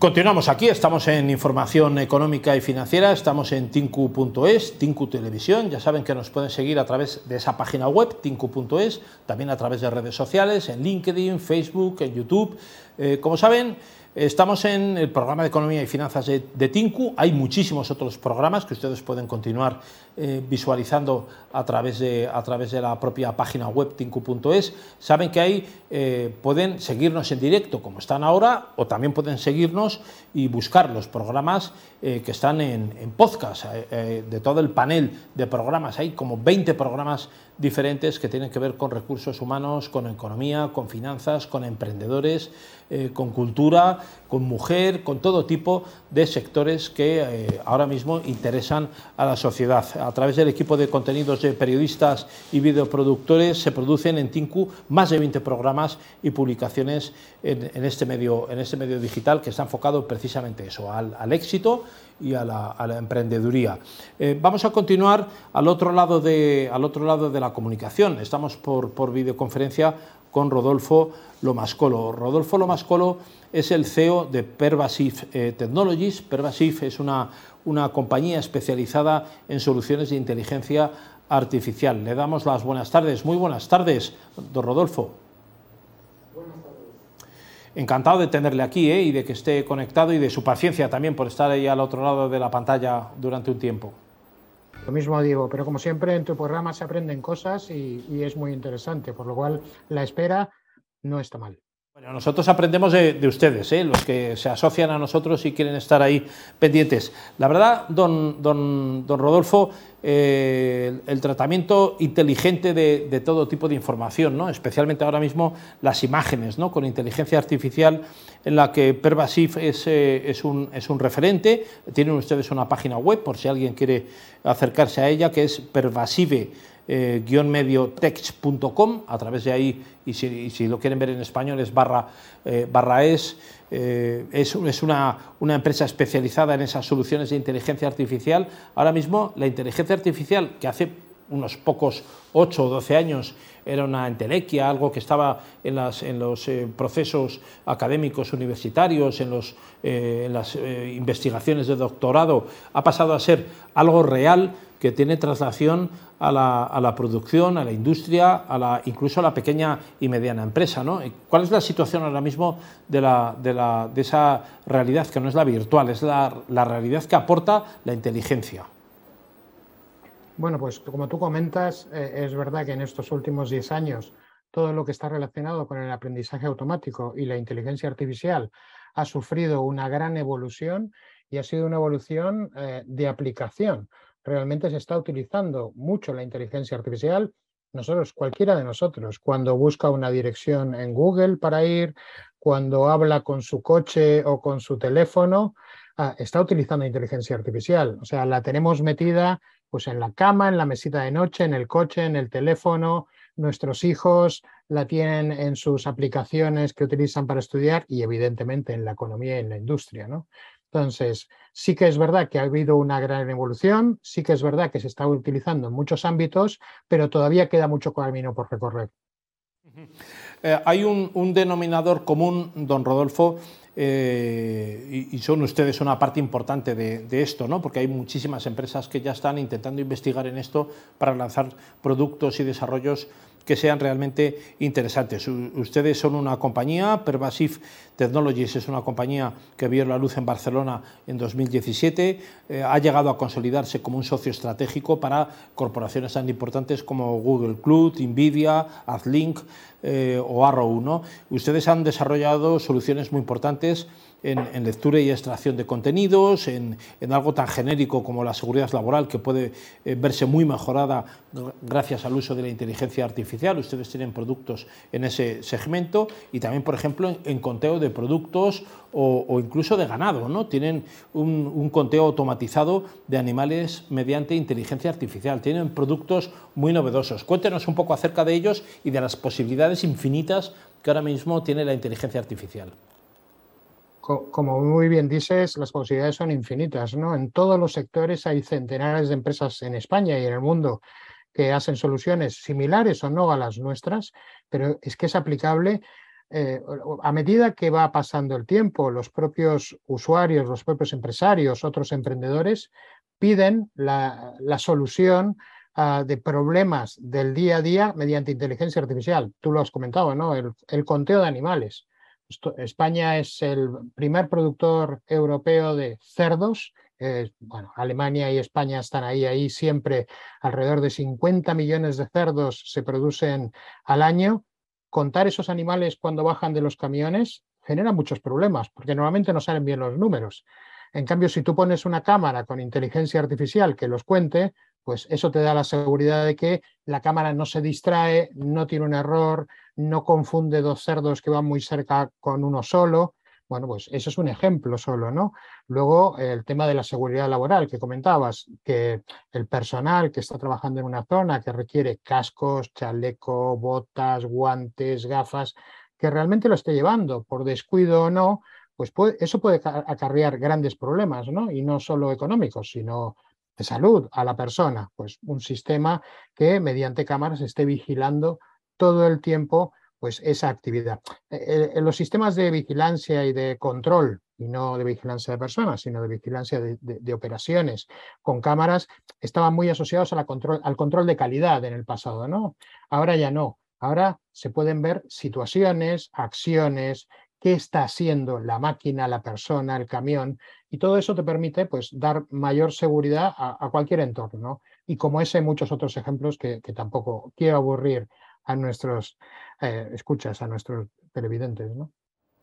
Continuamos aquí, estamos en información económica y financiera, estamos en tinku.es, Tinku Televisión, ya saben que nos pueden seguir a través de esa página web, tinku.es, también a través de redes sociales, en LinkedIn, Facebook, en YouTube. Eh, como saben, Estamos en el programa de Economía y Finanzas de, Tinku. Hay muchísimos otros programas que ustedes pueden continuar eh, visualizando a través, de, a través de la propia página web tinku.es. Saben que ahí eh, pueden seguirnos en directo como están ahora o también pueden seguirnos y buscar los programas eh, que están en, en podcast. de todo el panel de programas, hay como 20 programas diferentes que tienen que ver con recursos humanos, con economía, con finanzas, con emprendedores, con cultura con mujer, con todo tipo de sectores que eh, ahora mismo interesan a la sociedad. A través del equipo de contenidos de periodistas y videoproductores se producen en Tinku más de 20 programas y publicaciones en, este, medio, en este medio digital que está enfocado precisamente eso, al, éxito y a la, emprendeduría. Eh, vamos a continuar al otro, lado de, al otro lado de la comunicación. Estamos por, por videoconferencia con Rodolfo Lomascolo. Rodolfo Lomascolo es el CEO de Pervasive eh, Technologies. Pervasive es una, una compañía especializada en soluciones de inteligencia artificial. Le damos las buenas tardes. Muy buenas tardes, don Rodolfo. Buenas tardes. Encantado de tenerle aquí ¿eh? y de que esté conectado y de su paciencia también por estar ahí al otro lado de la pantalla durante un tiempo. Lo mismo digo, pero como siempre en tu programa se aprenden cosas y es muy interesante, por lo cual la espera no está mal. Nosotros aprendemos de, ustedes, ¿eh? los que se asocian a nosotros y quieren estar ahí pendientes. La verdad, don, don, don Rodolfo, eh, el, tratamiento inteligente de, todo tipo de información, ¿no? especialmente ahora mismo las imágenes, ¿no? con inteligencia artificial en la que Pervasive es, eh, es, un, es un referente. Tienen ustedes una página web por si alguien quiere acercarse a ella, que es pervasive eh, a través de ahí, y si, lo quieren ver en español es barra, eh, barra es, eh, es, es una, una, empresa especializada en esas soluciones de inteligencia artificial. Ahora mismo la inteligencia artificial, que hace unos pocos 8 o 12 años era una entelequia, algo que estaba en, las, en los eh, procesos académicos universitarios, en, los, en las investigaciones de doctorado, ha pasado a ser algo real que tiene traslación a la, producción, a la industria, a la, incluso a la pequeña y mediana empresa. ¿no? ¿Cuál es la situación ahora mismo de, la, de, esa realidad que no es la virtual, es la, realidad que aporta la inteligencia? Bueno, pues como tú comentas, eh, es verdad que en estos últimos 10 años todo lo que está relacionado con el aprendizaje automático y la inteligencia artificial ha sufrido una gran evolución y ha sido una evolución eh, de aplicación realmente se está utilizando mucho la inteligencia artificial. Nosotros, cualquiera de nosotros, cuando busca una dirección en Google para ir, cuando habla con su coche o con su teléfono, ah, está utilizando inteligencia artificial. O sea, la tenemos metida pues en la cama, en la mesita de noche, en el coche, en el teléfono. Nuestros hijos la tienen en sus aplicaciones que utilizan para estudiar y evidentemente en la economía y en la industria. ¿no? Entonces, sí que es verdad que ha habido una gran evolución, sí que es verdad que se está utilizando en muchos ámbitos, pero todavía queda mucho camino por recorrer. Eh, hay un, denominador común, don Rodolfo, eh, y, son ustedes una parte importante de, de, esto, ¿no? porque hay muchísimas empresas que ya están intentando investigar en esto para lanzar productos y desarrollos que sean realmente interesantes. Ustedes son una compañía, Pervasive Technologies es una compañía que vio la luz en Barcelona en 2017, eh, ha llegado a consolidarse como un socio estratégico para corporaciones tan importantes como Google Cloud, Nvidia, AdLink eh, o Arrow. ¿no? Ustedes han desarrollado soluciones muy importantes en, lectura y extracción de contenidos, en, algo tan genérico como la seguridad laboral, que puede eh, verse muy mejorada gracias al uso de la inteligencia artificial. Ustedes tienen productos en ese segmento y también, por ejemplo, en, conteo de productos o, incluso de ganado. ¿no? Tienen un, un conteo automatizado de animales mediante inteligencia artificial. Tienen productos muy novedosos. Cuéntenos un poco acerca de ellos y de las posibilidades infinitas que ahora mismo tiene la inteligencia artificial como muy bien dices, las posibilidades son infinitas. ¿no? En todos los sectores hay centenares de empresas en España y en el mundo que hacen soluciones similares o no a las nuestras, pero es que es aplicable eh, a medida que va pasando el tiempo, los propios usuarios, los propios empresarios, otros emprendedores piden la, solución ah, de problemas del día a día mediante inteligencia artificial. Tú lo has comentado, ¿no? El, conteo de animales. España es el primer productor europeo de cerdos. bueno, Alemania y España están ahí, ahí siempre. Alrededor de 50 millones de cerdos se producen al año contar esos animales cuando bajan de los camiones genera muchos problemas, porque normalmente no salen bien los números. En cambio, si tú pones una cámara con inteligencia artificial que los cuente, pues eso te da la seguridad de que la cámara no se distrae, no tiene un error, no confunde dos cerdos que van muy cerca con uno solo, bueno, pues eso es un ejemplo solo, ¿no? Luego, el tema de la seguridad laboral que comentabas, que el personal que está trabajando en una zona que requiere cascos, chaleco, botas, guantes, gafas, que realmente lo esté llevando, por descuido o no, pues eso puede acarrear grandes problemas, ¿no? Y no solo económicos, sino de salud a la persona. Pues un sistema que mediante cámaras esté vigilando todo el tiempo pues esa actividad. Eh, eh, los sistemas de vigilancia y de control, y no de vigilancia de personas, sino de vigilancia de, operaciones con cámaras, estaban muy asociados a control, al control de calidad en el pasado, ¿no? Ahora ya no. Ahora se pueden ver situaciones, acciones, qué está haciendo la máquina, la persona, el camión, y todo eso te permite pues, dar mayor seguridad a, cualquier entorno. Y como ese, muchos otros ejemplos que, que tampoco quiero aburrir a nuestros eh, escuchas, a nuestros televidentes. ¿no?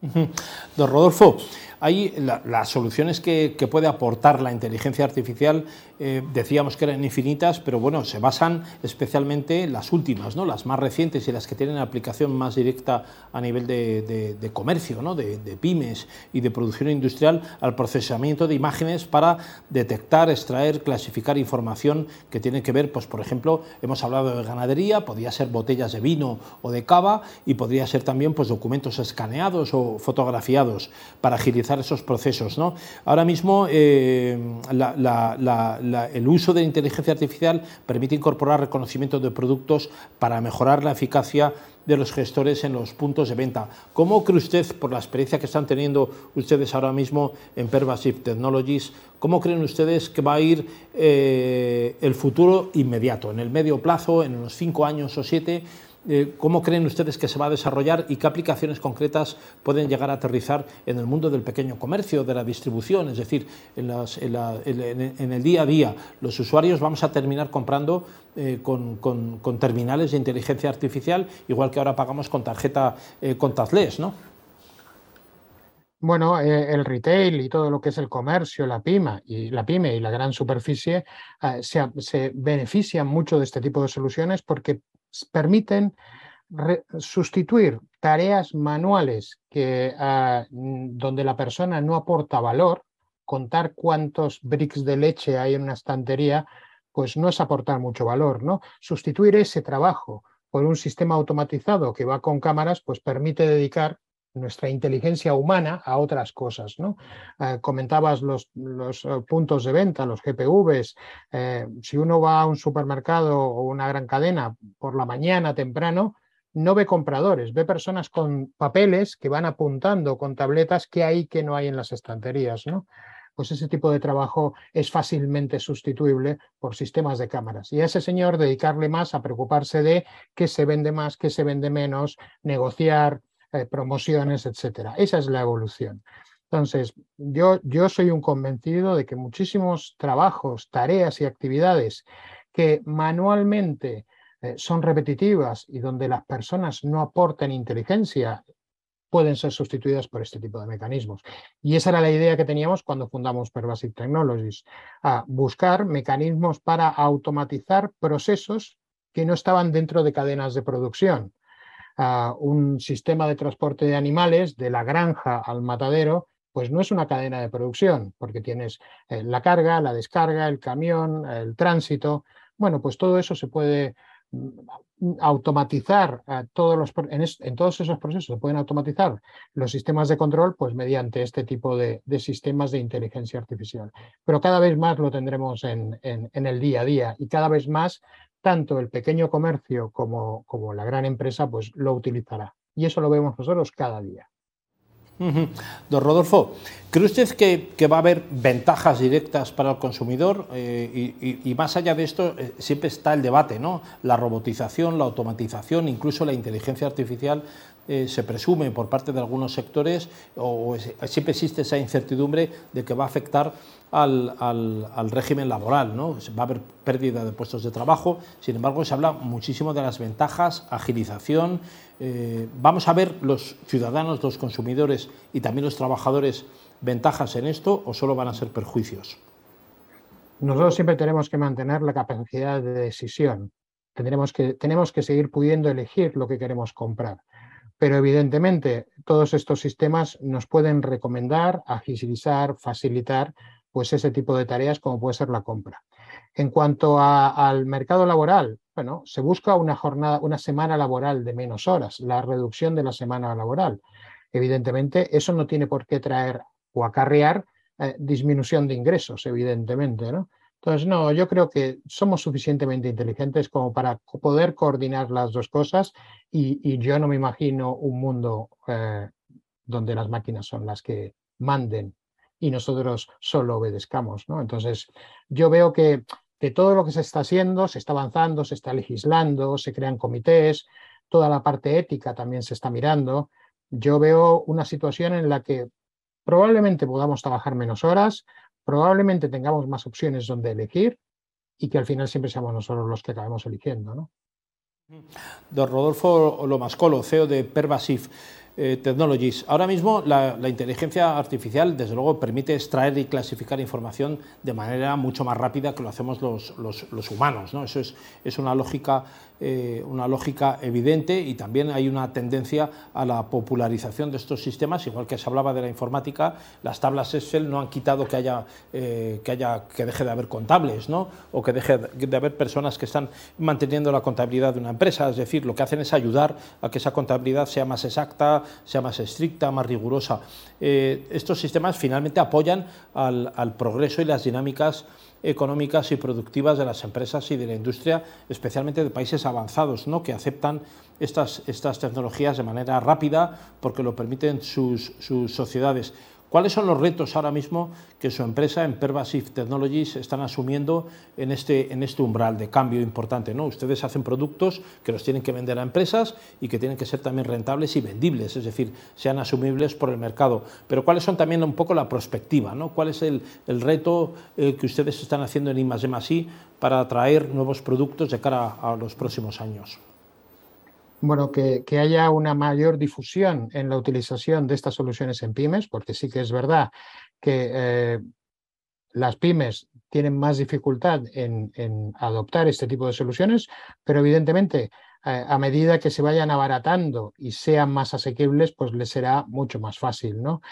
Don Rodolfo, hay las soluciones que, puede aportar la inteligencia artificial, eh, decíamos que eran infinitas, pero bueno, se basan especialmente en las últimas, ¿no? las más recientes y las que tienen aplicación más directa a nivel de, comercio, ¿no? de, pymes y de producción industrial, al procesamiento de imágenes para detectar, extraer, clasificar información que tiene que ver, pues por ejemplo, hemos hablado de ganadería, podría ser botellas de vino o de cava y podría ser también pues, documentos escaneados o fotografiados para agilizar esos procesos. ¿no? Ahora mismo eh, el uso de la inteligencia artificial permite incorporar reconocimiento de productos para mejorar la eficacia de los gestores en los puntos de venta. ¿Cómo cree usted, por la experiencia que están teniendo ustedes ahora mismo en Pervasive Technologies, cómo creen ustedes que va a ir eh, el futuro inmediato, en el medio plazo, en los cinco años o siete? Eh, ¿Cómo creen ustedes que se va a desarrollar y qué aplicaciones concretas pueden llegar a aterrizar en el mundo del pequeño comercio, de la distribución? Es decir, en, el día a día, los usuarios vamos a terminar comprando eh, con, terminales de inteligencia artificial, igual que ahora pagamos con tarjeta eh, contactless, ¿no? Bueno, el retail y todo lo que es el comercio, la pyme y la pyme y la gran superficie se, se, benefician mucho de este tipo de soluciones porque permiten sustituir tareas manuales que, ah, donde la persona no aporta valor, contar cuántos bricks de leche hay en una estantería, pues no es aportar mucho valor, ¿no? Sustituir ese trabajo por un sistema automatizado que va con cámaras, pues permite dedicar nuestra inteligencia humana a otras cosas. ¿no? Eh, comentabas los, eh, puntos de venta, los GPVs. Eh, si uno va a un supermercado o una gran cadena por la mañana temprano, no ve compradores, ve personas con papeles que van apuntando con tabletas que hay que no hay en las estanterías. ¿no? Pues ese tipo de trabajo es fácilmente sustituible por sistemas de cámaras. Y a ese señor dedicarle más a preocuparse de qué se vende más, qué se vende menos, negociar, eh, promociones, etcétera. Esa es la evolución. Entonces, yo, yo soy un convencido de que muchísimos trabajos, tareas y actividades que manualmente eh, son repetitivas y donde las personas no aportan inteligencia, pueden ser sustituidas por este tipo de mecanismos. Y esa era la idea que teníamos cuando fundamos Pervasive Technologies, a buscar mecanismos para automatizar procesos que no estaban dentro de cadenas de producción un sistema de transporte de animales de la granja al matadero, pues no es una cadena de producción, porque tienes eh, la carga, la descarga, el camión, el tránsito. Bueno, pues todo eso se puede mm, automatizar todos los, en, todos esos procesos se pueden automatizar los sistemas de control pues mediante este tipo de, sistemas de inteligencia artificial. Pero cada vez más lo tendremos en, en, el día a día y cada vez más tanto el pequeño comercio como, como la gran empresa pues lo utilizará. Y eso lo vemos nosotros cada día. Don Rodolfo, ¿cree usted que, va a haber ventajas directas para el consumidor? Eh, y, más allá de esto, eh, siempre está el debate, ¿no? La robotización, la automatización, incluso la inteligencia artificial eh, se presume por parte de algunos sectores o, siempre existe esa incertidumbre de que va a afectar al, régimen laboral, ¿no? va a haber pérdida de puestos de trabajo, sin embargo se habla muchísimo de las ventajas, agilización, eh, vamos a ver los ciudadanos, los consumidores y también los trabajadores ventajas en esto o solo van a ser perjuicios. Nosotros siempre tenemos que mantener la capacidad de decisión. Tendremos que, tenemos que seguir pudiendo elegir lo que queremos comprar. Pero evidentemente todos estos sistemas nos pueden recomendar, agilizar, facilitar pues ese tipo de tareas como puede ser la compra. En cuanto al mercado laboral, bueno, se busca una jornada, una semana laboral de menos horas, la reducción de la semana laboral. Evidentemente, eso no tiene por qué traer o acarrear eh, disminución de ingresos, evidentemente, ¿no? Entonces, no, yo creo que somos suficientemente inteligentes como para poder coordinar las dos cosas y, yo no me imagino un mundo eh, donde las máquinas son las que manden y nosotros solo obedezcamos. ¿no? Entonces, yo veo que de todo lo que se está haciendo, se está avanzando, se está legislando, se crean comités, toda la parte ética también se está mirando. Yo veo una situación en la que probablemente podamos trabajar menos horas, probablemente tengamos más opciones donde elegir y que al final siempre seamos nosotros los que acabemos eligiendo. ¿no? Don Rodolfo Lomascolo, CEO de Pervasive eh. Ahora mismo la, inteligencia artificial, desde luego, permite extraer y clasificar información de manera mucho más rápida que lo hacemos los, humanos. ¿no? Eso es, una lógica eh, una lógica evidente y también hay una tendencia a la popularización de estos sistemas, igual que se hablaba de la informática, las tablas Excel no han quitado que eh, que, haya que deje de haber contables ¿no? o que deje de haber personas que están manteniendo la contabilidad de una empresa, es decir, lo que hacen es ayudar a que esa contabilidad sea más exacta, sea más estricta, más rigurosa. Eh, estos sistemas finalmente apoyan al, al progreso y las dinámicas económicas y productivas de las empresas y de la industria, especialmente de países avanzados, ¿no? que aceptan estas, estas tecnologías de manera rápida porque lo permiten sus, sus sociedades. ¿Cuáles son los retos ahora mismo que su empresa Pervasive Technologies están asumiendo en este, en este umbral de cambio importante? ¿no? Ustedes hacen productos que los tienen que vender a empresas y que tienen que ser también rentables y vendibles, es decir, sean asumibles por el mercado. Pero ¿cuáles son también un poco la perspectiva? ¿no? ¿Cuál es el, el reto eh, que ustedes están haciendo en I+D+I para atraer nuevos productos de cara a los próximos años? Bueno, que, haya una mayor difusión en la utilización de estas soluciones en pymes, porque sí que es verdad que eh, las pymes tienen más dificultad en, adoptar este tipo de soluciones, pero evidentemente eh, a medida que se vayan abaratando y sean más asequibles, pues les será mucho más fácil. ¿no?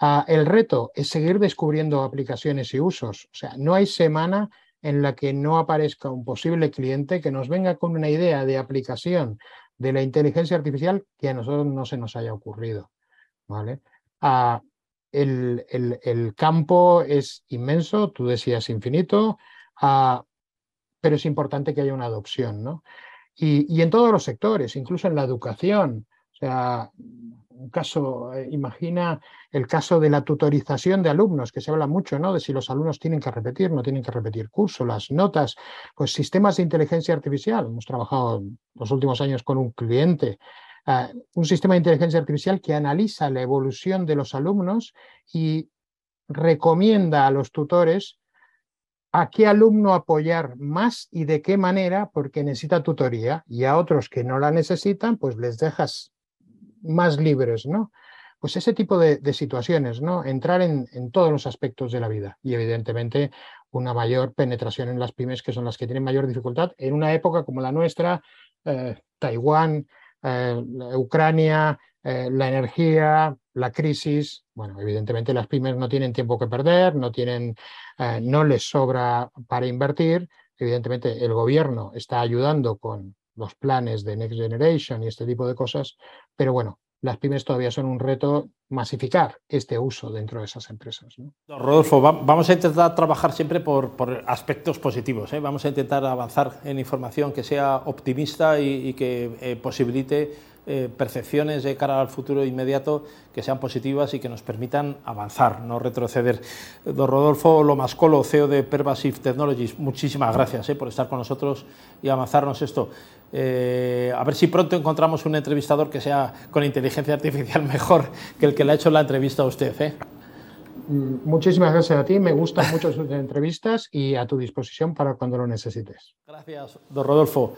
Ah, el reto es seguir descubriendo aplicaciones y usos. O sea, no hay semana en la que no aparezca un posible cliente que nos venga con una idea de aplicación de la inteligencia artificial que a nosotros no se nos haya ocurrido. ¿vale? Ah, el, campo es inmenso, tú decías infinito, ah, pero es importante que haya una adopción. ¿no? Y, y, en todos los sectores, incluso en la educación. O sea, un caso, eh, imagina el caso de la tutorización de alumnos, que se habla mucho, ¿no? De si los alumnos tienen que repetir, no tienen que repetir curso, las notas, pues sistemas de inteligencia artificial. Hemos trabajado los últimos años con un cliente, eh, un sistema de inteligencia artificial que analiza la evolución de los alumnos y recomienda a los tutores a qué alumno apoyar más y de qué manera, porque necesita tutoría, y a otros que no la necesitan, pues les dejas más libres, ¿no? Pues ese tipo de, situaciones, ¿no? Entrar en, todos los aspectos de la vida y evidentemente una mayor penetración en las pymes que son las que tienen mayor dificultad en una época como la nuestra, eh, Taiwán, eh, Ucrania, eh, la energía, la crisis. Bueno, evidentemente las pymes no tienen tiempo que perder, no tienen, no les sobra para invertir. Evidentemente el gobierno está ayudando con los planes de Next Generation y este tipo de cosas, pero bueno, las pymes todavía son un reto masificar este uso dentro de esas empresas. Rodolfo, vamos a intentar trabajar siempre por, aspectos positivos. ¿eh? Vamos a intentar avanzar en información que sea optimista y, que eh, posibilite eh, percepciones de cara al futuro inmediato que sean positivas y que nos permitan avanzar, no retroceder. Don Rodolfo Lomascolo, CEO de Pervasive Technologies, muchísimas gracias por estar con nosotros y avanzarnos esto. a ver si pronto encontramos un entrevistador que sea con inteligencia artificial mejor que el que le ha hecho la entrevista a usted. Mm, muchísimas gracias a ti, me gustan mucho sus entrevistas y a tu disposición para cuando lo necesites. Gracias, don Rodolfo.